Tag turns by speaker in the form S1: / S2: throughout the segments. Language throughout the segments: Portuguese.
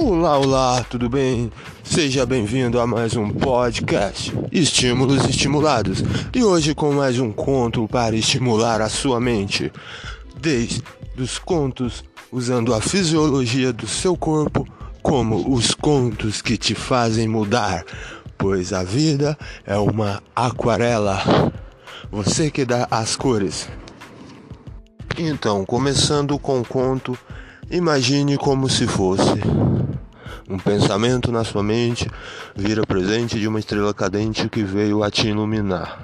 S1: Olá, olá, tudo bem? Seja bem-vindo a mais um podcast Estímulos Estimulados e hoje com mais um conto para estimular a sua mente. Desde os contos usando a fisiologia do seu corpo, como os contos que te fazem mudar, pois a vida é uma aquarela. Você que dá as cores. Então, começando com o conto, imagine como se fosse um pensamento na sua mente vira presente de uma estrela cadente que veio a te iluminar.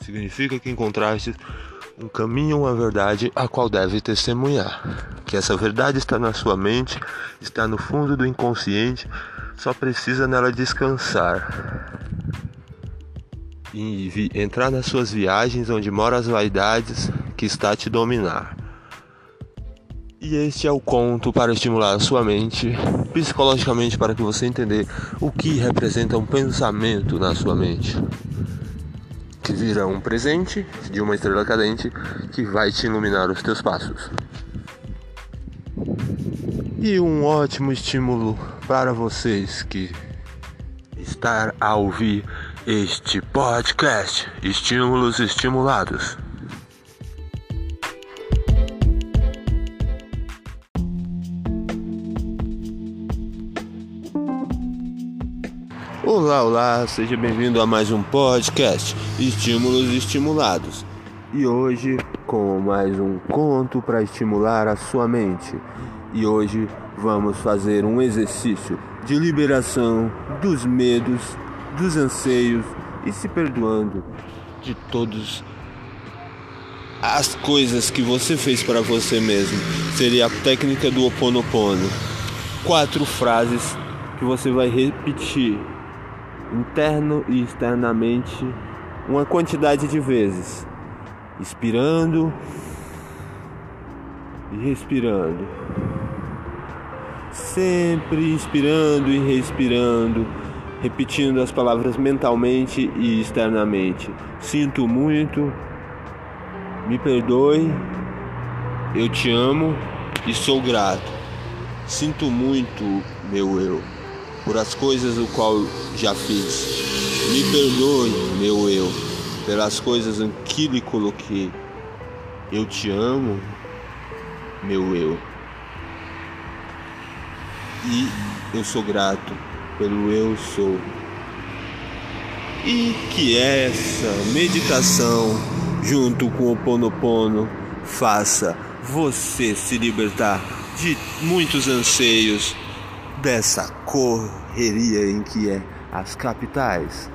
S1: Significa que encontraste um caminho, uma verdade a qual deve testemunhar. Que essa verdade está na sua mente, está no fundo do inconsciente, só precisa nela descansar. E entrar nas suas viagens onde moram as vaidades que está a te dominar. E este é o conto para estimular a sua mente psicologicamente para que você entender o que representa um pensamento na sua mente. Que vira um presente de uma estrela cadente que vai te iluminar os teus passos. E um ótimo estímulo para vocês que estar a ouvir este podcast Estímulos Estimulados. Olá, olá, seja bem-vindo a mais um podcast Estímulos Estimulados. E hoje com mais um conto para estimular a sua mente. E hoje vamos fazer um exercício de liberação dos medos, dos anseios e se perdoando de todas as coisas que você fez para você mesmo. Seria a técnica do Oponopono. Quatro frases que você vai repetir interno e externamente uma quantidade de vezes, inspirando e respirando. Sempre inspirando e respirando, repetindo as palavras mentalmente e externamente. Sinto muito, me perdoe, eu te amo e sou grato. Sinto muito, meu eu por as coisas o qual já fiz. Me perdoe, meu eu, pelas coisas em que lhe coloquei. Eu te amo, meu eu. E eu sou grato pelo eu sou. E que essa meditação, junto com o Ponopono, faça você se libertar de muitos anseios dessa correria em que é as capitais.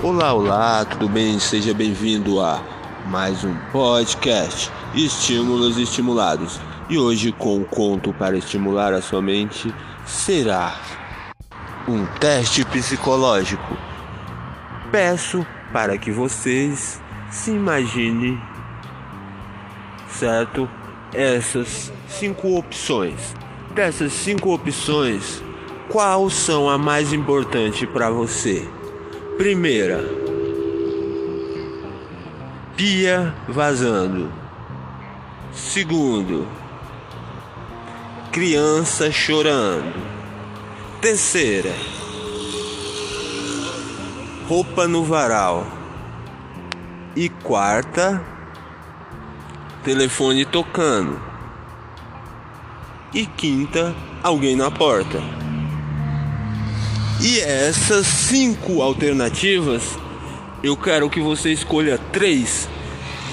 S1: Olá, olá, tudo bem? Seja bem-vindo a mais um podcast Estímulos Estimulados. E hoje, com um conto para estimular a sua mente, será um teste psicológico peço para que vocês se imaginem, certo? Essas cinco opções. Dessas cinco opções, qual são a mais importante para você? Primeira, pia vazando. Segundo, criança chorando. Terceira, roupa no varal. E quarta, telefone tocando. E quinta, alguém na porta. E essas cinco alternativas, eu quero que você escolha três.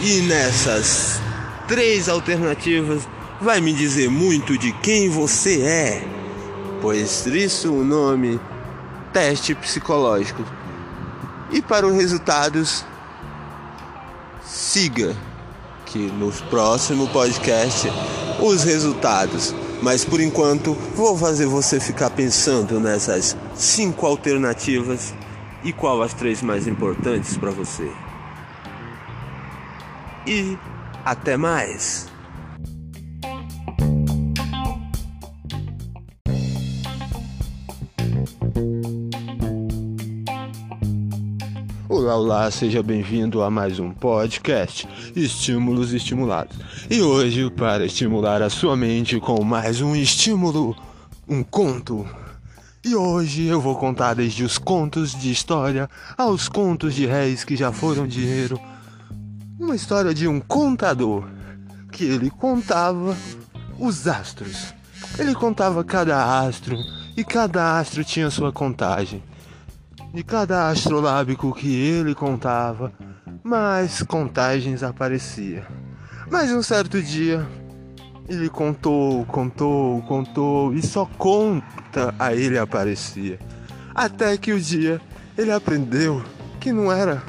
S1: E nessas três alternativas, vai me dizer muito de quem você é. Pois isso o nome teste psicológico. E para os resultados, siga que nos próximo podcast os resultados. Mas por enquanto vou fazer você ficar pensando nessas cinco alternativas e qual as três mais importantes para você. E até mais. Olá, seja bem-vindo a mais um podcast Estímulos Estimulados. E hoje, para estimular a sua mente com mais um estímulo, um conto. E hoje eu vou contar desde os contos de história aos contos de réis que já foram dinheiro. Uma história de um contador que ele contava os astros. Ele contava cada astro e cada astro tinha sua contagem de cada astrolábico que ele contava, mais contagens aparecia. Mas um certo dia, ele contou, contou, contou e só conta a ele aparecia. Até que o dia ele aprendeu que não era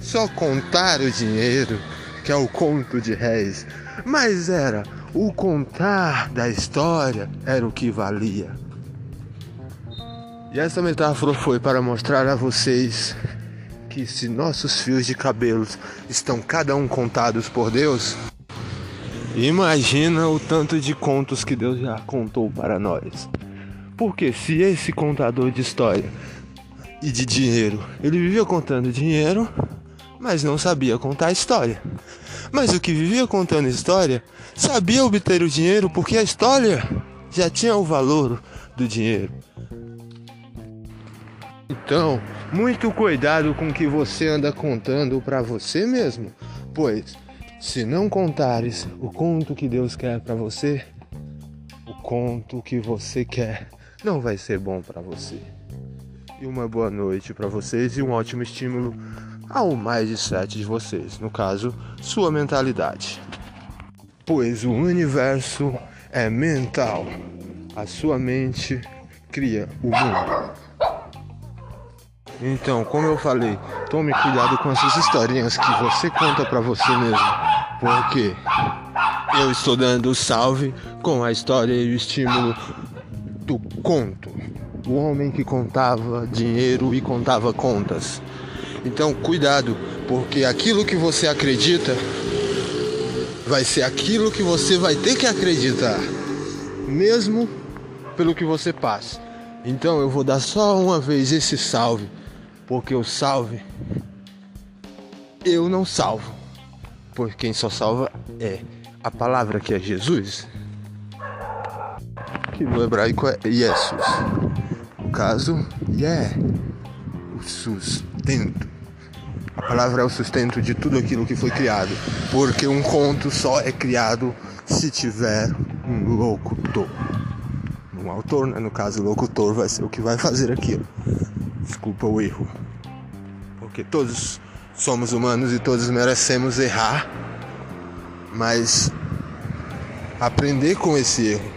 S1: só contar o dinheiro, que é o conto de réis, mas era o contar da história era o que valia. E essa metáfora foi para mostrar a vocês que se nossos fios de cabelos estão cada um contados por Deus, imagina o tanto de contos que Deus já contou para nós. Porque se esse contador de história e de dinheiro, ele vivia contando dinheiro, mas não sabia contar história. Mas o que vivia contando história sabia obter o dinheiro porque a história já tinha o valor do dinheiro. Então, muito cuidado com o que você anda contando para você mesmo, pois se não contares o conto que Deus quer para você, o conto que você quer não vai ser bom para você. E uma boa noite para vocês e um ótimo estímulo ao mais de sete de vocês, no caso, sua mentalidade. Pois o universo é mental. A sua mente cria o mundo. Então, como eu falei, tome cuidado com essas historinhas que você conta para você mesmo, porque eu estou dando salve com a história e o estímulo do conto. O homem que contava dinheiro e contava contas. Então, cuidado, porque aquilo que você acredita vai ser aquilo que você vai ter que acreditar, mesmo pelo que você passa. Então, eu vou dar só uma vez esse salve porque o salve eu não salvo. Porque quem só salva é a palavra que é Jesus. Que no hebraico é Jesus. No caso, é o sustento. A palavra é o sustento de tudo aquilo que foi criado. Porque um conto só é criado se tiver um locutor. Um autor, né? no caso, o locutor vai ser o que vai fazer aquilo. Desculpa o erro. Porque todos somos humanos e todos merecemos errar. Mas aprender com esse erro.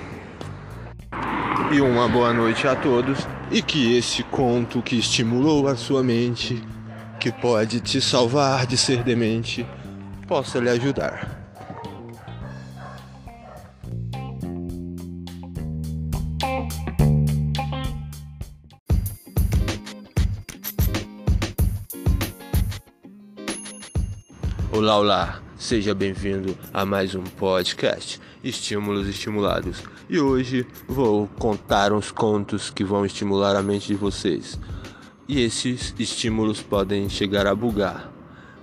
S1: E uma boa noite a todos. E que esse conto que estimulou a sua mente, que pode te salvar de ser demente, possa lhe ajudar. Olá, olá, seja bem-vindo a mais um podcast Estímulos Estimulados. E hoje vou contar uns contos que vão estimular a mente de vocês. E esses estímulos podem chegar a bugar.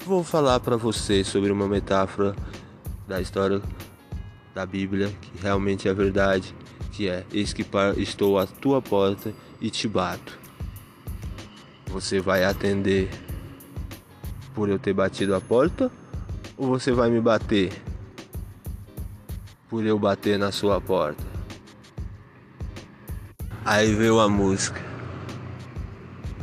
S1: Vou falar para vocês sobre uma metáfora da história da Bíblia que realmente é verdade, que é: Eis que estou à tua porta e te bato. Você vai atender por eu ter batido a porta ou você vai me bater por eu bater na sua porta? Aí veio a música.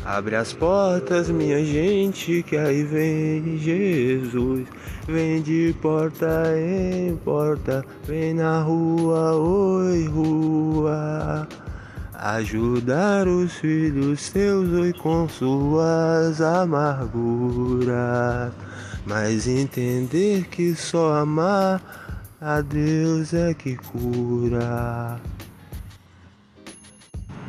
S1: Abre as portas, minha gente, que aí vem Jesus. Vem de porta em porta, vem na rua, oi rua. Ajudar os filhos teus, oi com suas amarguras. Mas entender que só amar a Deus é que cura.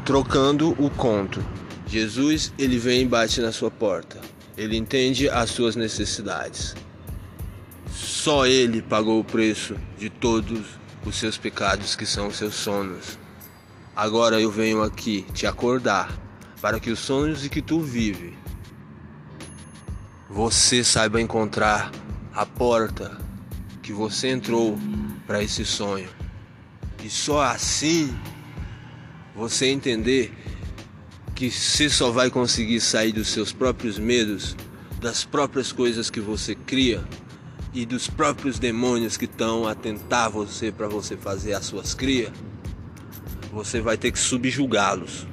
S1: Trocando o conto. Jesus, ele vem e bate na sua porta. Ele entende as suas necessidades. Só ele pagou o preço de todos os seus pecados que são os seus sonos. Agora eu venho aqui te acordar para que os sonhos que tu vive você saiba encontrar a porta que você entrou para esse sonho. E só assim você entender que você só vai conseguir sair dos seus próprios medos, das próprias coisas que você cria e dos próprios demônios que estão a tentar você para você fazer as suas crias, você vai ter que subjugá-los.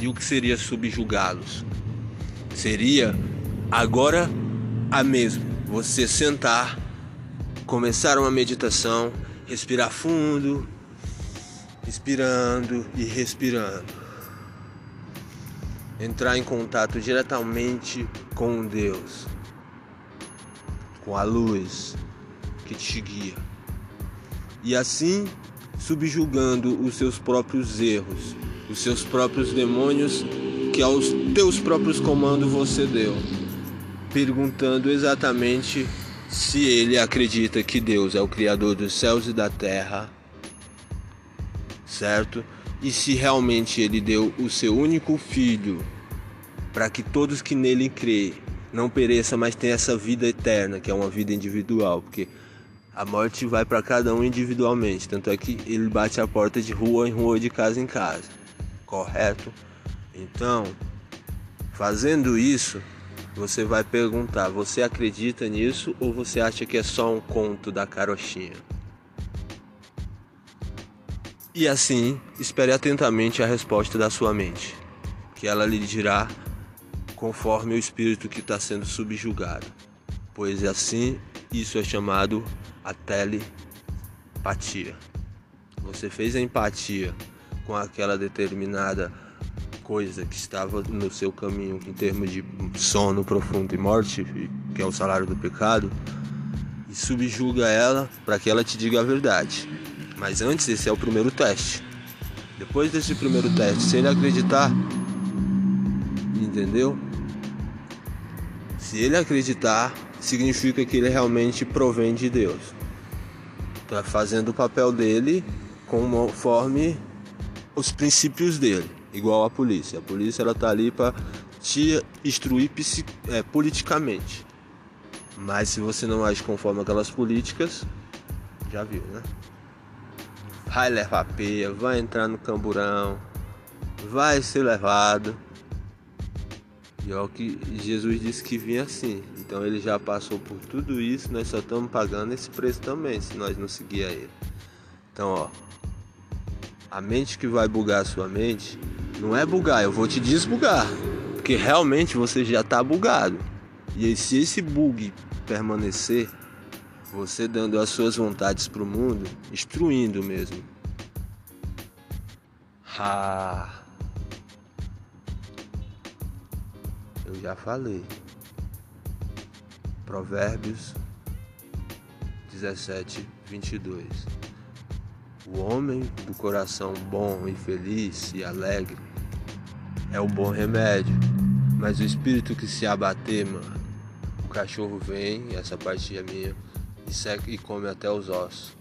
S1: E o que seria subjugá-los? Seria agora a mesmo você sentar, começar uma meditação, respirar fundo, inspirando e respirando. Entrar em contato diretamente com Deus, com a luz que te guia. E assim subjugando os seus próprios erros, os seus próprios demônios que aos teus próprios comandos você deu, perguntando exatamente se ele acredita que Deus é o Criador dos céus e da terra, certo? E se realmente ele deu o seu único filho para que todos que nele creem não pereça, mas tenha essa vida eterna, que é uma vida individual, porque a morte vai para cada um individualmente, tanto é que ele bate a porta de rua em rua, de casa em casa. Correto? Então, fazendo isso, você vai perguntar: você acredita nisso ou você acha que é só um conto da carochinha? E assim, espere atentamente a resposta da sua mente, que ela lhe dirá conforme o espírito que está sendo subjugado, pois assim isso é chamado a telepatia. Você fez a empatia com aquela determinada coisa que estava no seu caminho em termos de sono profundo e morte, que é o salário do pecado, e subjuga ela para que ela te diga a verdade. Mas antes, esse é o primeiro teste. Depois desse primeiro teste, se ele acreditar, entendeu? Se ele acreditar, significa que ele realmente provém de Deus. Está fazendo o papel dele conforme os princípios dele, igual a polícia. A polícia ela tá ali para te instruir é, politicamente. Mas se você não age conforme aquelas políticas, já viu, né? Vai levar peia, vai entrar no camburão, vai ser levado. E é o que Jesus disse que vinha assim. Então ele já passou por tudo isso, nós só estamos pagando esse preço também, se nós não seguir a ele. Então, ó, a mente que vai bugar a sua mente não é bugar, eu vou te desbugar, porque realmente você já está bugado. E se esse bug permanecer, você dando as suas vontades para o mundo, instruindo mesmo. Ah. Eu já falei. Provérbios 17, 22. O homem do coração bom e feliz e alegre é o bom remédio, mas o espírito que se abater, mano, o cachorro vem, essa parte é minha, e seca e come até os ossos.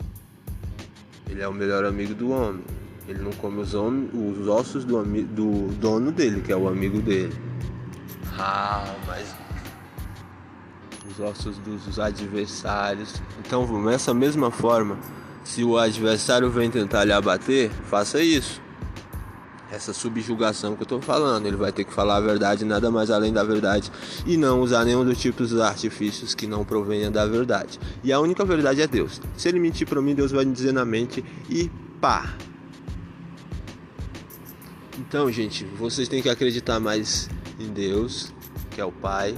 S1: Ele é o melhor amigo do homem. Ele não come os, os ossos do, do dono dele, que é o amigo dele. Ah, mas os ossos dos adversários. Então, dessa mesma forma, se o adversário vem tentar lhe abater, faça isso. Essa subjugação que eu estou falando, ele vai ter que falar a verdade, nada mais além da verdade, e não usar nenhum dos tipos de artifícios que não provenham da verdade. E a única verdade é Deus. Se ele mentir para mim, Deus vai me dizer na mente e pá. Então, gente, vocês têm que acreditar mais em Deus, que é o Pai,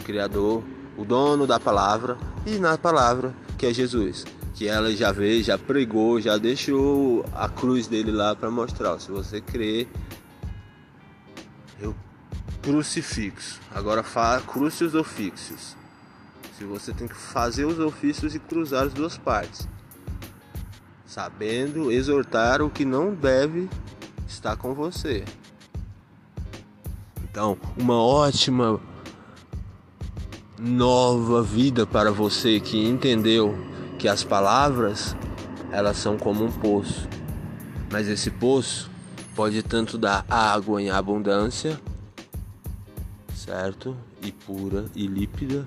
S1: o Criador, o dono da palavra, e na palavra, que é Jesus. Que ela já veio, já pregou, já deixou a cruz dele lá para mostrar. Se você crer, eu crucifixo. Agora fala crucius ofícios. Se você tem que fazer os ofícios e cruzar as duas partes, sabendo exortar o que não deve estar com você. Então, uma ótima nova vida para você que entendeu que as palavras elas são como um poço. Mas esse poço pode tanto dar água em abundância, certo? e pura e límpida,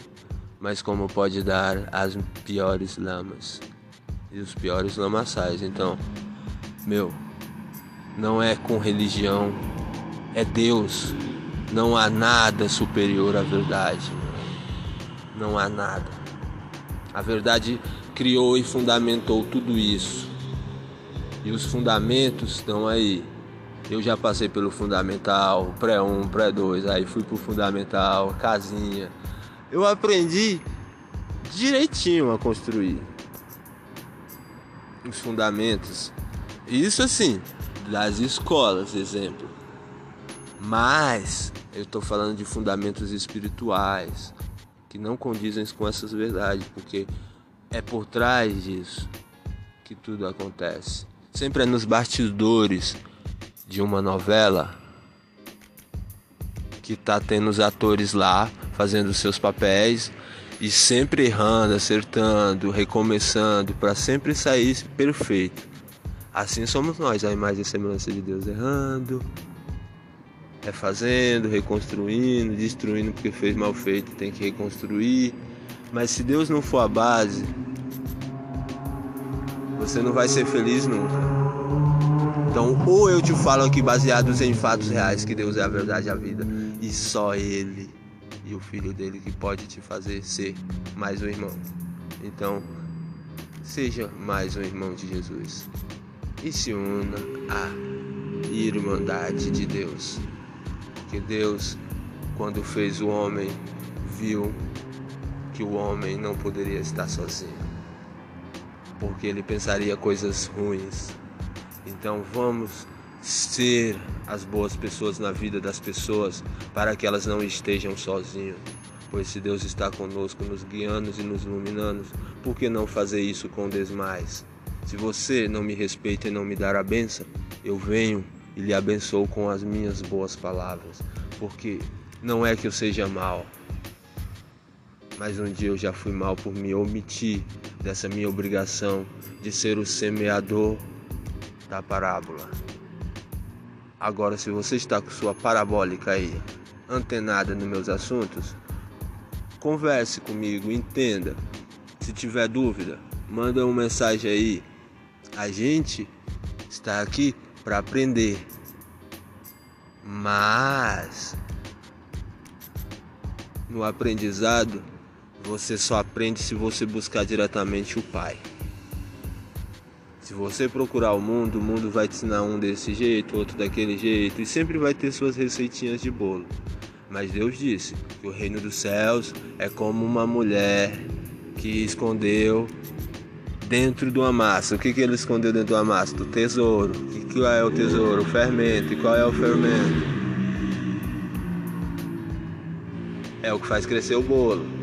S1: mas como pode dar as piores lamas e os piores lamaçais. Então, meu, não é com religião, é Deus. Não há nada superior à verdade. Não há nada. A verdade criou e fundamentou tudo isso. E os fundamentos estão aí. Eu já passei pelo fundamental, pré-1, pré-2, aí fui pro fundamental, casinha. Eu aprendi direitinho a construir os fundamentos. Isso assim, das escolas, exemplo. Mas eu estou falando de fundamentos espirituais que não condizem com essas verdades, porque é por trás disso que tudo acontece. Sempre é nos bastidores de uma novela que tá tendo os atores lá fazendo seus papéis e sempre errando, acertando, recomeçando para sempre sair perfeito. Assim somos nós, a imagem e semelhança de Deus, errando, refazendo, reconstruindo, destruindo porque fez mal feito, tem que reconstruir. Mas se Deus não for a base, você não vai ser feliz nunca. Então, ou eu te falo aqui baseados em fatos reais que Deus é a verdade e a vida, e só Ele e o Filho dele que pode te fazer ser mais um irmão. Então, seja mais um irmão de Jesus e se una à Irmandade de Deus. Porque Deus, quando fez o homem, viu que o homem não poderia estar sozinho, porque ele pensaria coisas ruins. Então vamos ser as boas pessoas na vida das pessoas para que elas não estejam sozinhas. Pois se Deus está conosco, nos guiando e nos iluminando, por que não fazer isso com demais? Se você não me respeita e não me dar a benção, eu venho e lhe abençoo com as minhas boas palavras, porque não é que eu seja mal, mas um dia eu já fui mal por me omitir dessa minha obrigação de ser o semeador da parábola. Agora, se você está com sua parabólica aí, antenada nos meus assuntos, converse comigo, entenda. Se tiver dúvida, manda uma mensagem aí. A gente está aqui para aprender. Mas no aprendizado, você só aprende se você buscar diretamente o Pai. Se você procurar o mundo, o mundo vai te ensinar um desse jeito, outro daquele jeito, e sempre vai ter suas receitinhas de bolo. Mas Deus disse que o reino dos céus é como uma mulher que escondeu dentro de uma massa. O que, que ele escondeu dentro de uma massa? Do tesouro. E qual é o tesouro? O fermento. E qual é o fermento? É o que faz crescer o bolo.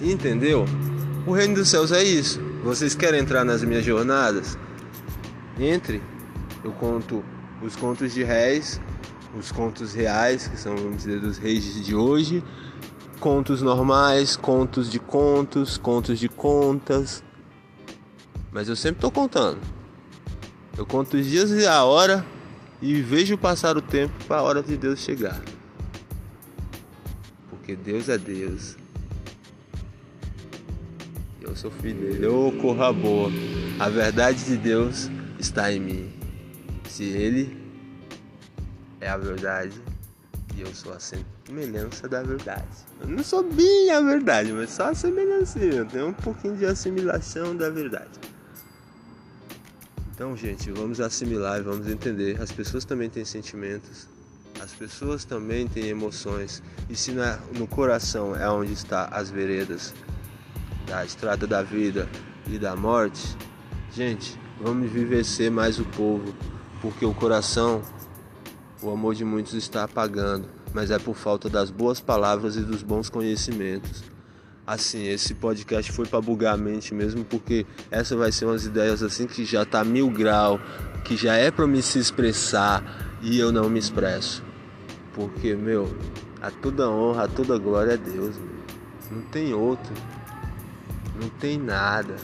S1: Entendeu? O reino dos céus é isso. Vocês querem entrar nas minhas jornadas? Entre. Eu conto os contos de réis, os contos reais, que são, vamos dizer, dos reis de hoje, contos normais, contos de contos, contos de contas. Mas eu sempre estou contando. Eu conto os dias e a hora e vejo passar o tempo para a hora de Deus chegar. Porque Deus é Deus eu sou filho dele. Ô, corra boa. A verdade de Deus está em mim. Se ele é a verdade e eu sou a semelhança da verdade. Eu não sou bem a verdade, mas só a semelhança. Eu tenho um pouquinho de assimilação da verdade. Então, gente, vamos assimilar e vamos entender. As pessoas também têm sentimentos. As pessoas também têm emoções. E se no coração é onde está as veredas, da estrada da vida e da morte, gente, vamos vivecer mais o povo, porque o coração, o amor de muitos está apagando, mas é por falta das boas palavras e dos bons conhecimentos. Assim, esse podcast foi para bugar a mente mesmo, porque essa vai ser umas ideias assim que já tá mil grau, que já é para me se expressar e eu não me expresso. Porque, meu, a toda honra, a toda glória é Deus, meu. não tem outro. Não tem nada.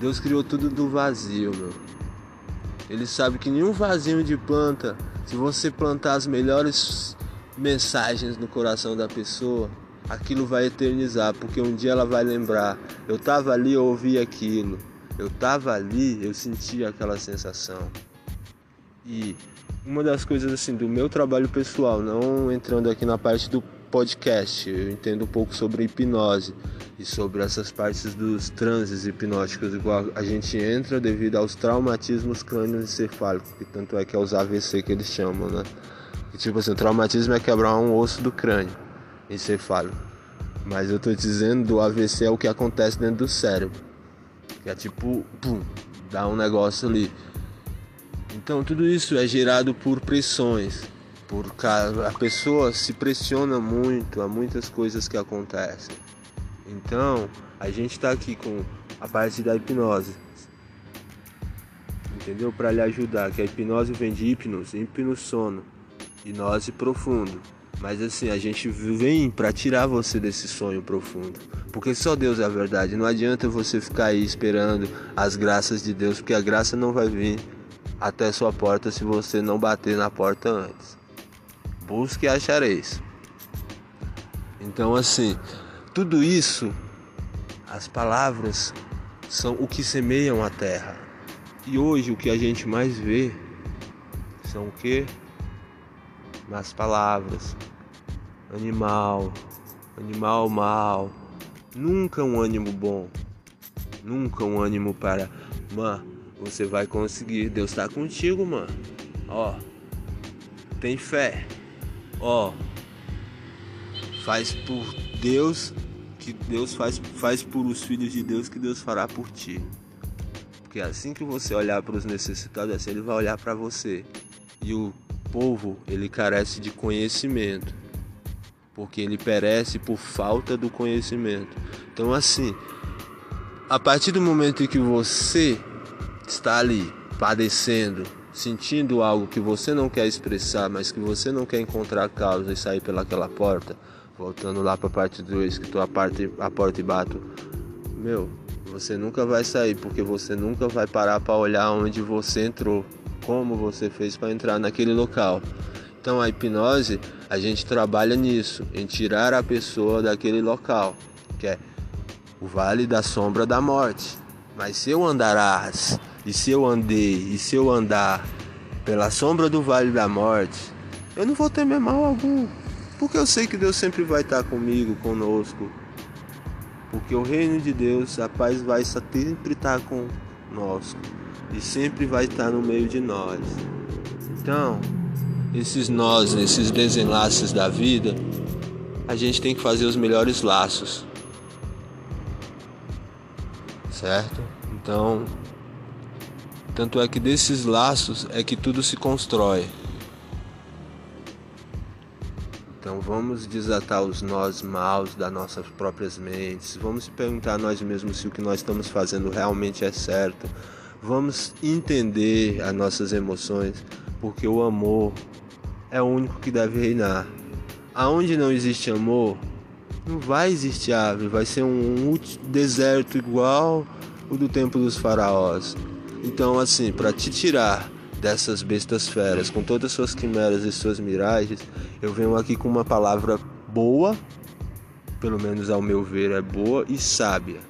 S1: Deus criou tudo do vazio, meu. Ele sabe que nenhum vasinho de planta, se você plantar as melhores mensagens no coração da pessoa, aquilo vai eternizar, porque um dia ela vai lembrar. Eu estava ali, eu ouvi aquilo. Eu estava ali, eu senti aquela sensação. E uma das coisas assim do meu trabalho pessoal, não entrando aqui na parte do podcast, eu entendo um pouco sobre hipnose e sobre essas partes dos transes hipnóticos, igual a gente entra devido aos traumatismos crânioencefálicos, que tanto é que é os AVC que eles chamam, né? E, tipo assim, o traumatismo é quebrar um osso do crânio encefálico. Mas eu tô dizendo do AVC é o que acontece dentro do cérebro. Que é tipo, pum, dá um negócio ali. Então tudo isso é gerado por pressões. Por a pessoa se pressiona muito a muitas coisas que acontecem. Então, a gente está aqui com a parte da hipnose. Entendeu? Para lhe ajudar, que a hipnose vem de hipnos, hipno sono, hipnose profundo. Mas assim, a gente vem para tirar você desse sonho profundo. Porque só Deus é a verdade. Não adianta você ficar aí esperando as graças de Deus, porque a graça não vai vir até sua porta se você não bater na porta antes. Busque e achareis. Então assim, tudo isso, as palavras são o que semeiam a terra. E hoje o que a gente mais vê são o que? As palavras. Animal, animal mal. Nunca um ânimo bom. Nunca um ânimo para, mano, você vai conseguir. Deus está contigo, mano. Ó, tem fé. Ó, faz por Deus que Deus faz, faz por os filhos de Deus que Deus fará por ti. Porque assim que você olhar para os necessitados, assim ele vai olhar para você. E o povo, ele carece de conhecimento. Porque ele perece por falta do conhecimento. Então assim, a partir do momento em que você está ali padecendo, sentindo algo que você não quer expressar, mas que você não quer encontrar causa e sair pelaquela porta, Voltando lá para a parte 2, que tu a, parte, a porta e bato. Meu, você nunca vai sair porque você nunca vai parar para olhar onde você entrou, como você fez para entrar naquele local. Então a hipnose, a gente trabalha nisso, em tirar a pessoa daquele local, que é o vale da sombra da morte. Mas se eu andarás, e se eu andei, e se eu andar pela sombra do vale da morte, eu não vou temer mal algum. Porque eu sei que Deus sempre vai estar comigo, conosco. Porque o reino de Deus, a paz vai sempre estar conosco. E sempre vai estar no meio de nós. Então, esses nós, esses desenlaces da vida, a gente tem que fazer os melhores laços. Certo? Então, tanto é que desses laços é que tudo se constrói. Então vamos desatar os nós maus das nossas próprias mentes, vamos perguntar a nós mesmos se o que nós estamos fazendo realmente é certo, vamos entender as nossas emoções, porque o amor é o único que deve reinar. Aonde não existe amor, não vai existir árvore, vai ser um deserto igual o do tempo dos faraós. Então, assim, para te tirar dessas bestas feras, com todas suas quimeras e suas miragens, eu venho aqui com uma palavra boa, pelo menos ao meu ver é boa e sábia,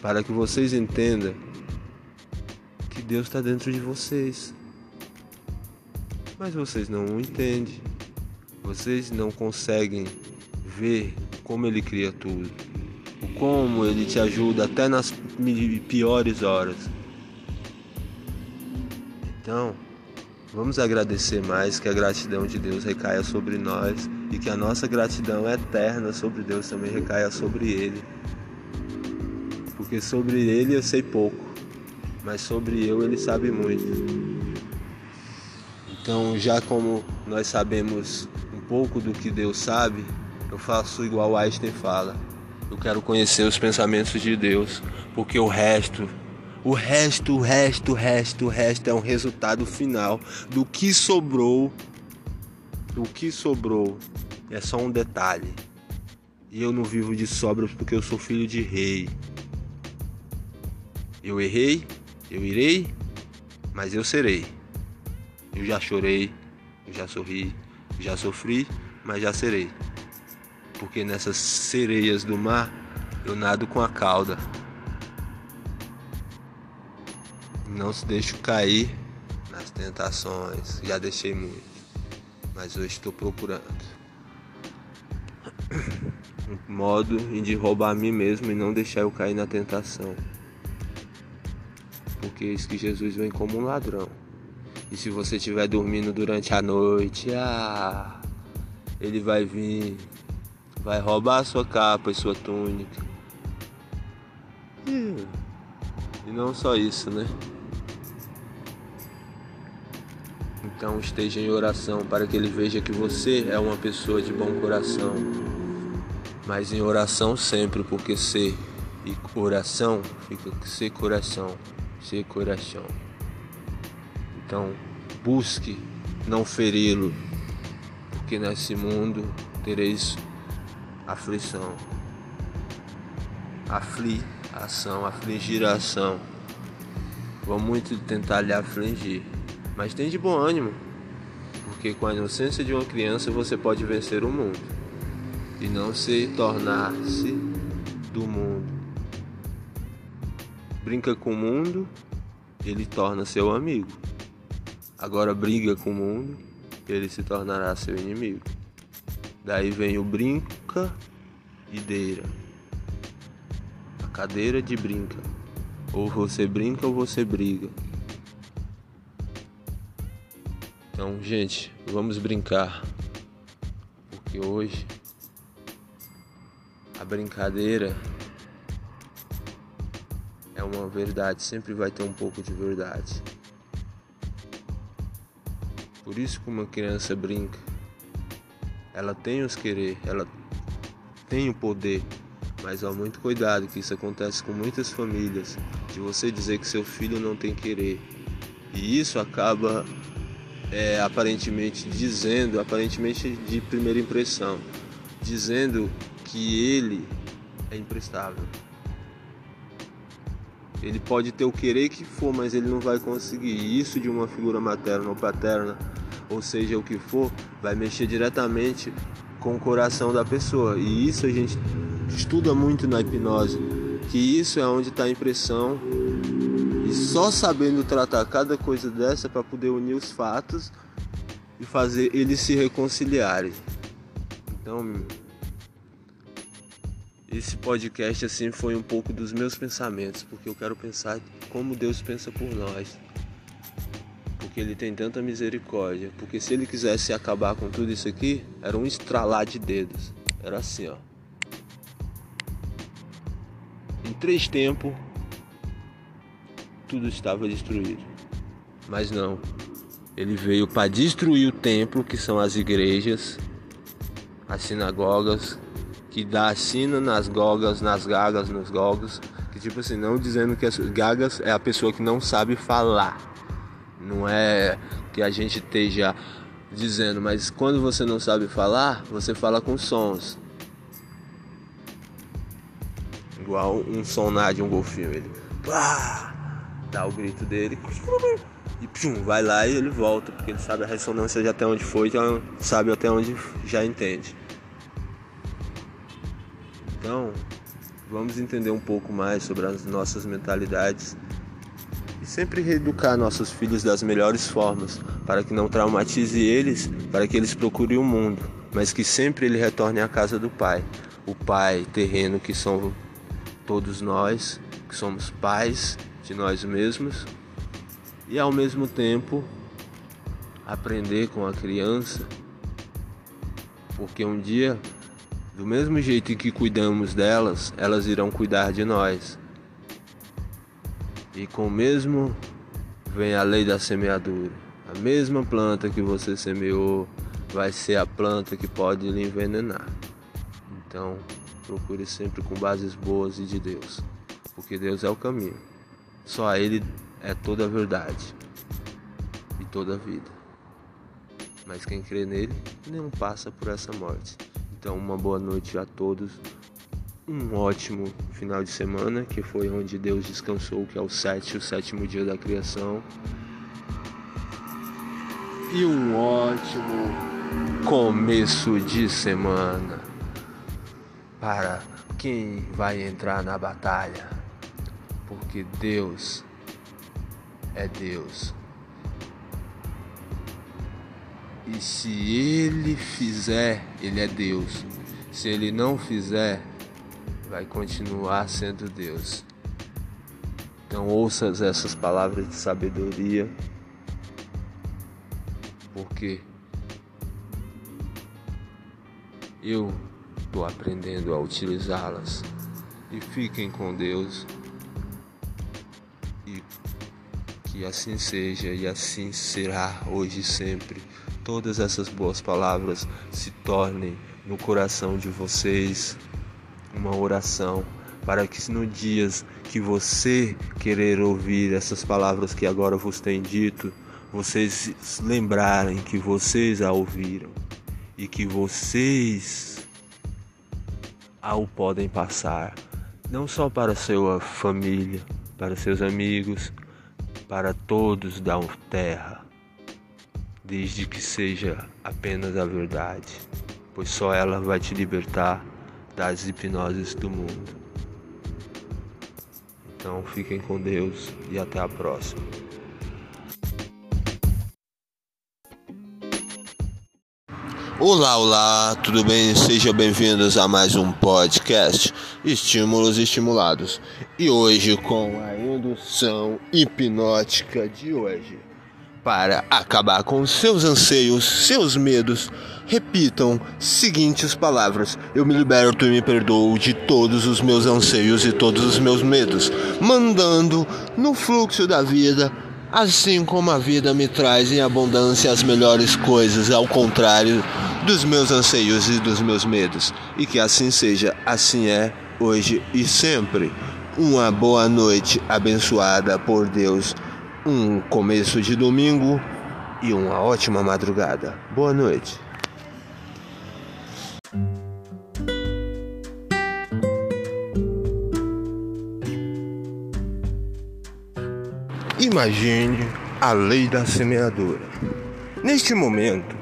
S1: para que vocês entendam que Deus está dentro de vocês. Mas vocês não o entendem, vocês não conseguem ver como Ele cria tudo, como Ele te ajuda até nas piores horas. Então, vamos agradecer mais, que a gratidão de Deus recaia sobre nós e que a nossa gratidão eterna sobre Deus também recaia sobre Ele. Porque sobre Ele eu sei pouco, mas sobre eu Ele sabe muito. Então, já como nós sabemos um pouco do que Deus sabe, eu faço igual Einstein fala. Eu quero conhecer os pensamentos de Deus, porque o resto o resto, o resto, o resto, o resto é um resultado final do que sobrou. O que sobrou é só um detalhe. E eu não vivo de sobras porque eu sou filho de rei. Eu errei, eu irei, mas eu serei. Eu já chorei, eu já sorri, Já sofri, mas já serei. Porque nessas sereias do mar eu nado com a cauda. Não se deixe cair nas tentações. Já deixei muito. Mas hoje estou procurando um modo de roubar a mim mesmo e não deixar eu cair na tentação. Porque é isso que Jesus vem como um ladrão. E se você estiver dormindo durante a noite, ah, ele vai vir, vai roubar a sua capa e sua túnica. E não só isso, né? Então esteja em oração para que ele veja que você é uma pessoa de bom coração. Mas em oração sempre, porque ser e oração fica ser coração, ser coração. Então busque não feri-lo, porque nesse mundo tereis aflição. Aflição, afligir a ação. Vou muito tentar lhe afligir. Mas tem de bom ânimo, porque com a inocência de uma criança você pode vencer o mundo e não se tornar-se do mundo. Brinca com o mundo, ele torna seu amigo. Agora briga com o mundo, ele se tornará seu inimigo. Daí vem o brinca e deira. A cadeira de brinca. Ou você brinca ou você briga. Então, gente, vamos brincar. Porque hoje a brincadeira é uma verdade, sempre vai ter um pouco de verdade. Por isso que uma criança brinca. Ela tem os querer, ela tem o poder, mas há muito cuidado que isso acontece com muitas famílias, de você dizer que seu filho não tem querer. E isso acaba é, aparentemente dizendo, aparentemente de primeira impressão, dizendo que ele é imprestável. Ele pode ter o querer que for, mas ele não vai conseguir. Isso de uma figura materna ou paterna, ou seja, o que for, vai mexer diretamente com o coração da pessoa. E isso a gente estuda muito na hipnose, que isso é onde está a impressão e só sabendo tratar cada coisa dessa para poder unir os fatos e fazer eles se reconciliarem. Então, esse podcast assim foi um pouco dos meus pensamentos, porque eu quero pensar como Deus pensa por nós. Porque ele tem tanta misericórdia, porque se ele quisesse acabar com tudo isso aqui, era um estralar de dedos. Era assim, ó. Em três tempos tudo estava destruído. Mas não. Ele veio para destruir o templo, que são as igrejas, as sinagogas, que dá assina nas gogas, nas gagas, nos gogos, que tipo assim, não dizendo que as gagas é a pessoa que não sabe falar. Não é que a gente esteja dizendo, mas quando você não sabe falar, você fala com sons. Igual um sonar de um golfinho, ele. Pá! dá o grito dele e pum, vai lá e ele volta, porque ele sabe a ressonância de até onde foi, então sabe até onde já entende. Então, vamos entender um pouco mais sobre as nossas mentalidades sempre reeducar nossos filhos das melhores formas, para que não traumatize eles, para que eles procurem o mundo, mas que sempre ele retorne à casa do Pai, o Pai terreno que são todos nós, que somos pais de nós mesmos e ao mesmo tempo aprender com a criança, porque um dia, do mesmo jeito que cuidamos delas, elas irão cuidar de nós. E com o mesmo vem a lei da semeadura. A mesma planta que você semeou vai ser a planta que pode lhe envenenar. Então, procure sempre com bases boas e de Deus, porque Deus é o caminho. Só Ele é toda a verdade e toda a vida. Mas quem crê nele não passa por essa morte. Então, uma boa noite a todos. Um ótimo final de semana, que foi onde Deus descansou, que é o sétimo, o sétimo dia da criação. E um ótimo começo de semana para quem vai entrar na batalha, porque Deus é Deus. E se ele fizer, ele é Deus. Se ele não fizer, vai continuar sendo Deus. Então ouça essas palavras de sabedoria, porque eu estou aprendendo a utilizá-las. E fiquem com Deus. E que assim seja e assim será hoje e sempre. Todas essas boas palavras se tornem no coração de vocês uma oração para que no dias que você querer ouvir essas palavras que agora vos tenho dito, vocês lembrarem que vocês a ouviram e que vocês ao podem passar, não só para sua família, para seus amigos, para todos da terra, desde que seja apenas a verdade, pois só ela vai te libertar das hipnoses do mundo. Então fiquem com Deus e até a próxima. Olá, olá, tudo bem? Sejam bem-vindos a mais um podcast Estímulos Estimulados. E hoje com a indução hipnótica de hoje. Para acabar com seus anseios, seus medos, repitam seguintes palavras: Eu me liberto e me perdoo de todos os meus anseios e todos os meus medos, mandando no fluxo da vida assim como a vida me traz em abundância as melhores coisas, ao contrário dos meus anseios e dos meus medos. E que assim seja, assim é, hoje e sempre. Uma boa noite abençoada por Deus, um começo de domingo e uma ótima madrugada. Boa noite. Imagine a lei da semeadura. Neste momento,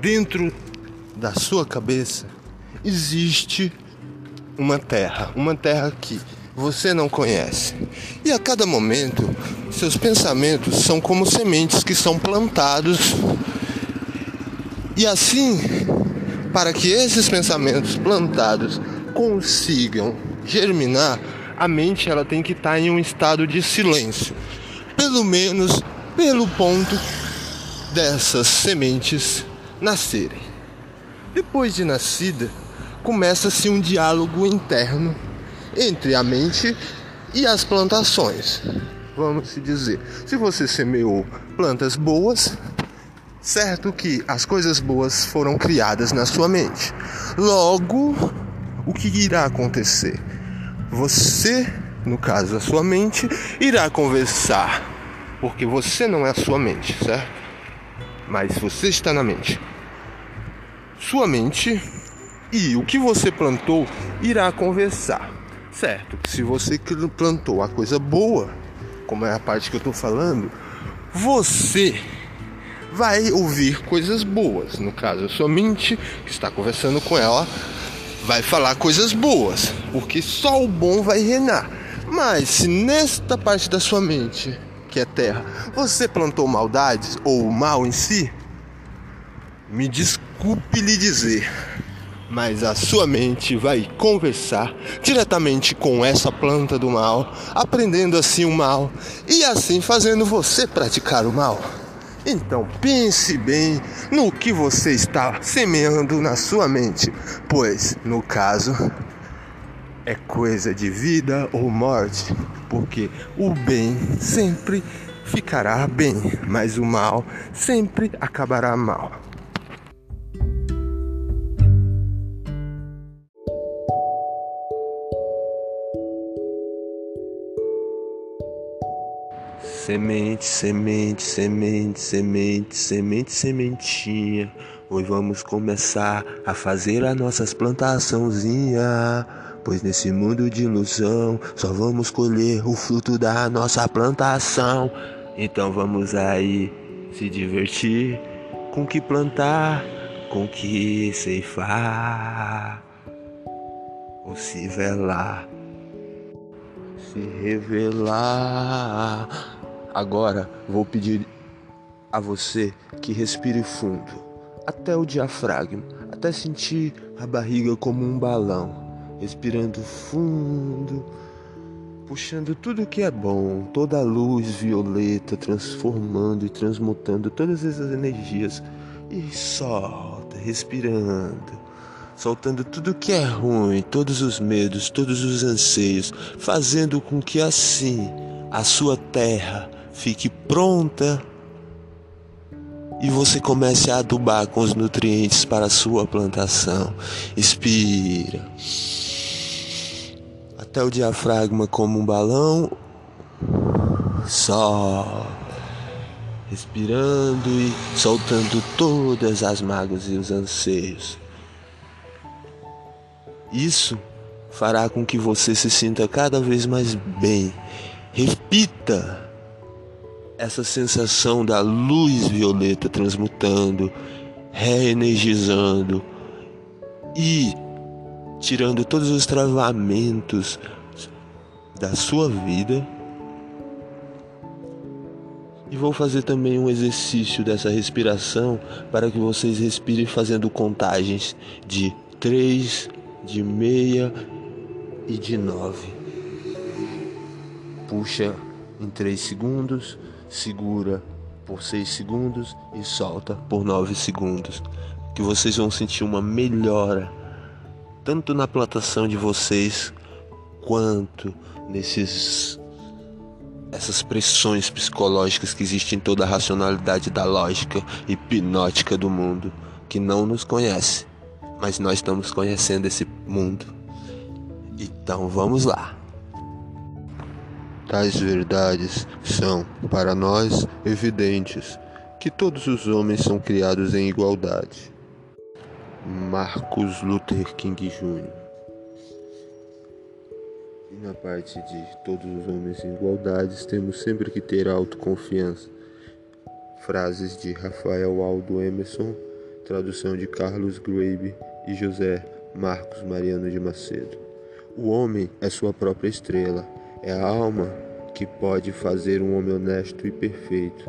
S1: dentro da sua cabeça, existe uma terra, uma terra que você não conhece. E a cada momento, seus pensamentos são como sementes que são plantados. E assim, para que esses pensamentos plantados consigam germinar, a mente ela tem que estar em um estado de silêncio pelo menos pelo ponto dessas sementes nascerem. Depois de nascida, começa-se um diálogo interno entre a mente e as plantações. Vamos se dizer, se você semeou plantas boas, certo que as coisas boas foram criadas na sua mente. Logo, o que irá acontecer? Você no caso a sua mente, irá conversar, porque você não é a sua mente, certo? Mas você está na mente. Sua mente e o que você plantou irá conversar, certo? Se você plantou a coisa boa, como é a parte que eu estou falando, você vai ouvir coisas boas. No caso, a sua mente que está conversando com ela vai falar coisas boas, porque só o bom vai reinar. Mas se nesta parte da sua mente, que é terra, você plantou maldades ou o mal em si, me desculpe lhe dizer, mas a sua mente vai conversar diretamente com essa planta do mal, aprendendo assim o mal e assim fazendo você praticar o mal. Então pense bem no que você está semeando na sua mente, pois no caso é coisa de vida ou morte, porque o bem sempre ficará bem, mas o mal sempre acabará mal. Semente, semente, semente, semente, semente, sementinha. Hoje vamos começar a fazer as nossas plantaçãozinha Pois nesse mundo de ilusão só vamos colher o fruto da nossa plantação. Então vamos aí se divertir com que plantar, com que ceifar ou se velar, se revelar. Agora vou pedir a você que respire fundo, até o diafragma, até sentir a barriga como um balão, respirando fundo, puxando tudo que é bom, toda a luz violeta, transformando e transmutando todas essas energias. E solta, respirando soltando tudo que é ruim, todos os medos, todos os anseios, fazendo com que assim a sua terra fique pronta e você comece a adubar com os nutrientes para a sua plantação. Expira. Até o diafragma como um balão. Solta. Respirando e soltando todas as mágoas e os anseios. Isso fará com que você se sinta cada vez mais bem. Repita essa sensação da luz violeta transmutando, reenergizando e tirando todos os travamentos da sua vida. E vou fazer também um exercício dessa respiração para que vocês respirem fazendo contagens de 3 de meia e de nove. Puxa em três segundos, segura por seis segundos e solta por nove segundos. Que vocês vão sentir uma melhora tanto na plantação de vocês quanto nesses essas pressões psicológicas que existem em toda a racionalidade da lógica hipnótica do mundo que não nos conhece mas nós estamos conhecendo esse mundo. Então vamos lá. Tais verdades são, para nós, evidentes que todos os homens são criados em igualdade. Marcos Luther King Jr. E na parte de todos os homens em igualdade, temos sempre que ter autoconfiança. Frases de Rafael Aldo Emerson, tradução de Carlos Grabe e José Marcos Mariano de Macedo. O homem é sua própria estrela, é a alma que pode fazer um homem honesto e perfeito.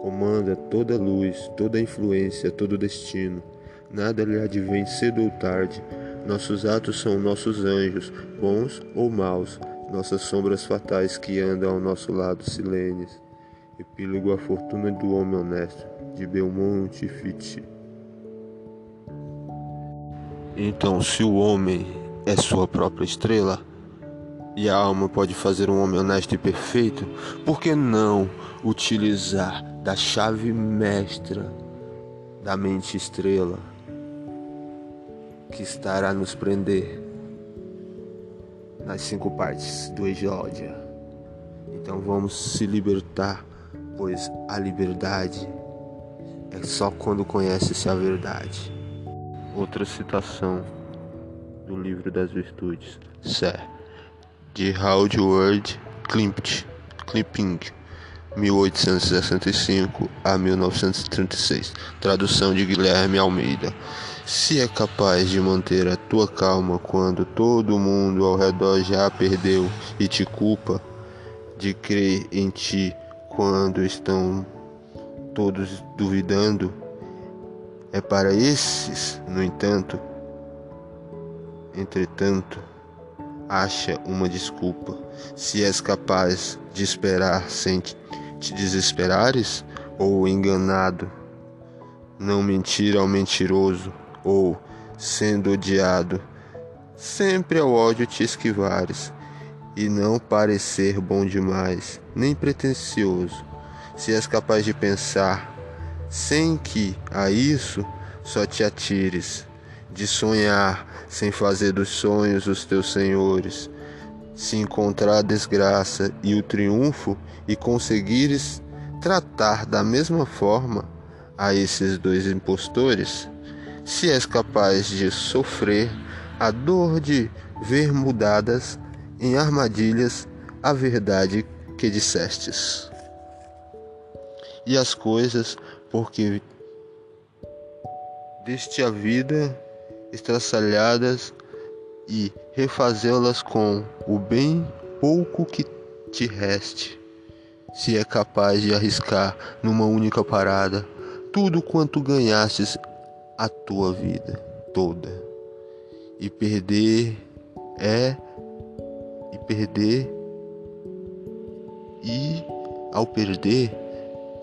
S1: Comanda toda luz, toda influência, todo destino. Nada lhe advém cedo ou tarde. Nossos atos são nossos anjos, bons ou maus, nossas sombras fatais que andam ao nosso lado silenes. Epílogo A Fortuna do Homem Honesto, de Belmonte Fitti. Então, se o homem é sua própria estrela e a alma pode fazer um homem honesto e perfeito, por que não utilizar da chave mestra da mente estrela que estará nos prender nas cinco partes do Exódia? Então vamos se libertar, pois a liberdade é só quando conhece-se a verdade. Outra citação do livro das virtudes, Sé, de Howard Ward Klimt, Klimping, 1865 a 1936. Tradução de Guilherme Almeida. Se é capaz de manter a tua calma quando todo mundo ao redor já perdeu e te culpa, de crer em ti quando estão todos duvidando, é para esses, no entanto, entretanto, acha uma desculpa. Se és capaz de esperar sem te desesperares, ou enganado, não mentir ao mentiroso, ou, sendo odiado, sempre ao ódio te esquivares, e não parecer bom demais, nem pretensioso. Se és capaz de pensar sem que a isso só te atires, de sonhar sem fazer dos sonhos os teus senhores, se encontrar a desgraça e o triunfo e conseguires tratar da mesma forma a esses dois impostores, se és capaz de sofrer a dor de ver mudadas em armadilhas a verdade que dissestes. E as coisas porque deste a vida estraçalhadas e refazê-las com o bem pouco que te reste, se é capaz de arriscar numa única parada tudo quanto ganhastes a tua vida toda. E perder é e perder e ao perder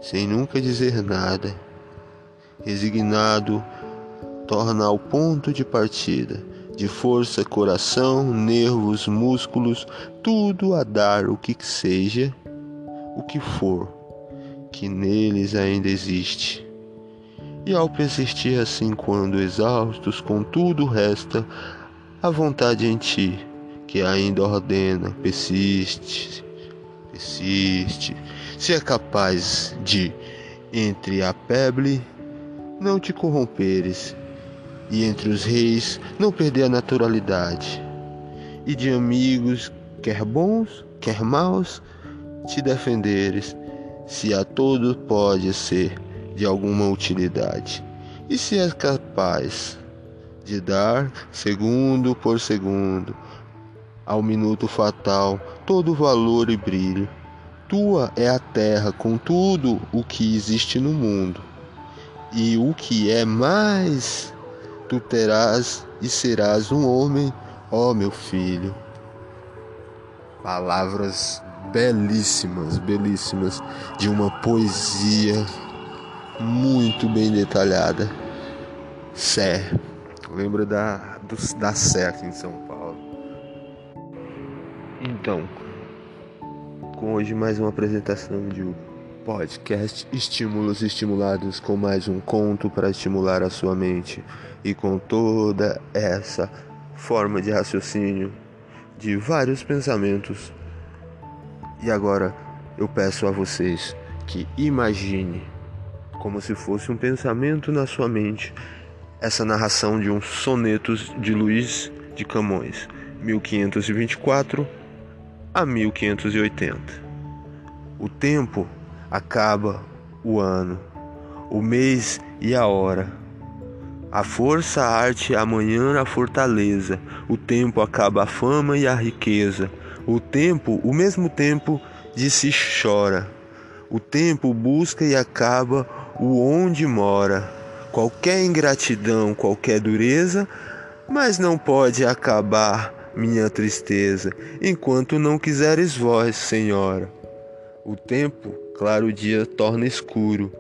S1: sem nunca dizer nada, resignado torna ao ponto de partida de força, coração, nervos, músculos, tudo a dar o que seja, o que for, que neles ainda existe. E ao persistir assim, quando exaustos, contudo resta a vontade em ti, que ainda ordena, persiste, persiste, se é capaz de, entre a peble, não te corromperes e entre os reis não perder a naturalidade, e de amigos, quer bons, quer maus, te defenderes, se a todos pode ser de alguma utilidade, e se és capaz de dar, segundo por segundo, ao minuto fatal, todo valor e brilho. Tua é a terra com tudo o que existe no mundo, e o que é mais tu terás e serás um homem, ó meu filho. Palavras belíssimas, belíssimas, de uma poesia muito bem detalhada. Sé, lembra da, do, da Sé aqui em São Paulo. Então, com hoje mais uma apresentação de podcast Estímulos Estimulados com mais um conto para estimular a sua mente e com toda essa forma de raciocínio de vários pensamentos. E agora eu peço a vocês que imagine como se fosse um pensamento na sua mente essa narração de um sonetos de Luiz de Camões, 1524 a 1580. O tempo acaba o ano, o mês e a hora. A força, a arte, amanhã a fortaleza. O tempo acaba a fama e a riqueza. O tempo, o mesmo tempo de se chora. O tempo busca e acaba o onde mora. Qualquer ingratidão, qualquer dureza, mas não pode acabar minha tristeza, enquanto não quiseres vós, Senhora. O tempo claro dia torna escuro,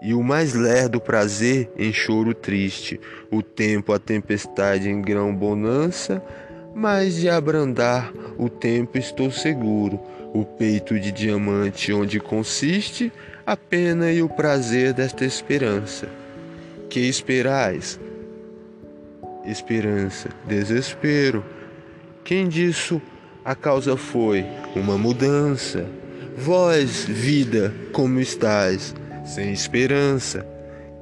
S1: e o mais lerdo prazer em choro triste, o tempo a tempestade em grão bonança, mas de abrandar o tempo estou seguro, o peito de diamante onde consiste a pena e o prazer desta esperança. Que esperais? Esperança, desespero. Quem disso a causa foi uma mudança? Vós, vida, como estás, sem esperança?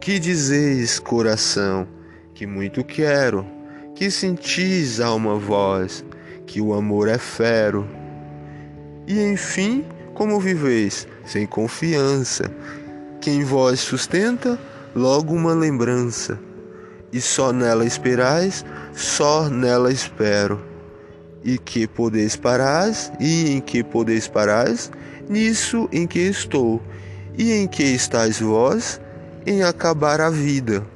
S1: Que dizeis, coração, que muito quero? Que sentis, alma, vós, que o amor é fero? E enfim, como viveis, sem confiança? Quem vós sustenta, logo uma lembrança. E só nela esperais, só nela espero. E que podeis parais, e em que podeis parais, nisso em que estou, e em que estáis vós, em acabar a vida,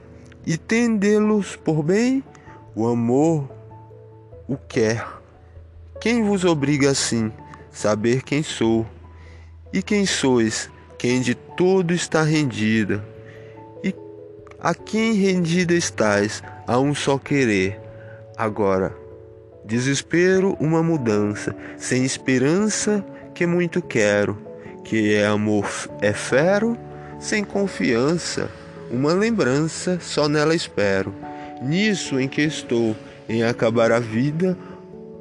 S1: e tendê-los por bem, o amor o quer. Quem vos obriga assim, saber quem sou, e quem sois, quem de todo está rendida, e a quem rendida estais, a um só querer. Agora, desespero, uma mudança, sem esperança, que muito quero, que é amor é fero, sem confiança, uma lembrança, só nela espero. Nisso em que estou, em acabar a vida,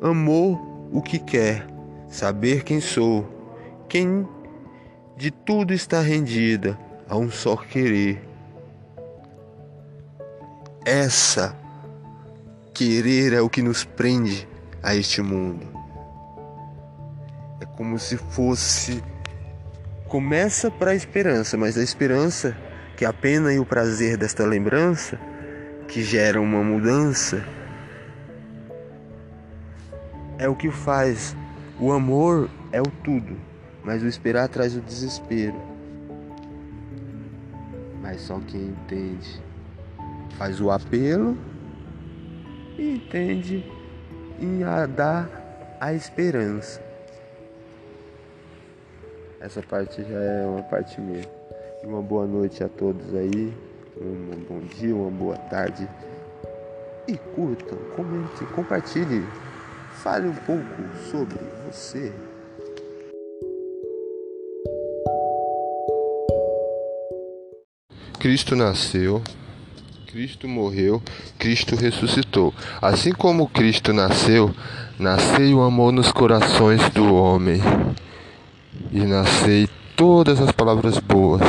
S1: amor o que quer, saber quem sou, quem de tudo está rendida a um só querer. Essa querer é o que nos prende a este mundo. É como se fosse. Começa para a esperança, mas a esperança que a pena e o prazer desta lembrança, que gera uma mudança, é o que faz. O amor é o tudo, mas o esperar traz o desespero. Mas só quem entende faz o apelo e entende em dar a esperança. Essa parte já é uma parte minha. E uma boa noite a todos aí. Um bom dia, uma boa tarde. E curtam, comentem, compartilhem. Fale um pouco sobre você. Cristo nasceu, Cristo morreu, Cristo ressuscitou. Assim como Cristo nasceu, nasceu o amor nos corações do homem. E nascei todas as palavras boas.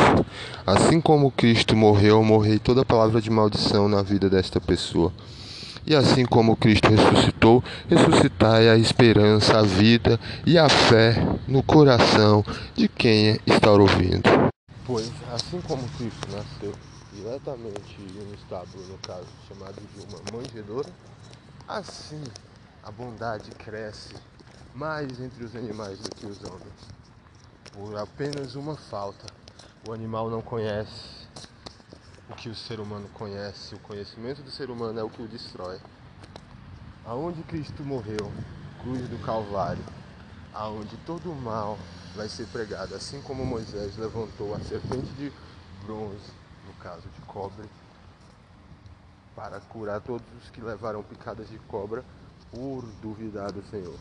S1: Assim como Cristo morreu, morrei toda palavra de maldição na vida desta pessoa. E assim como Cristo ressuscitou, ressuscitai a esperança, a vida e a fé no coração de quem está ouvindo. Pois, assim como Cristo nasceu diretamente em um estábulo, no caso, chamado de uma manjedoura, assim a bondade cresce mais entre os animais do que os homens. Por apenas uma falta, o animal não conhece o que o ser humano conhece, o conhecimento do ser humano é o que o destrói. Aonde Cristo morreu, cruz do Calvário, aonde todo o mal vai ser pregado, assim como Moisés levantou a serpente de bronze, no caso de cobre, para curar todos os que levaram picadas de cobra por duvidar do Senhor.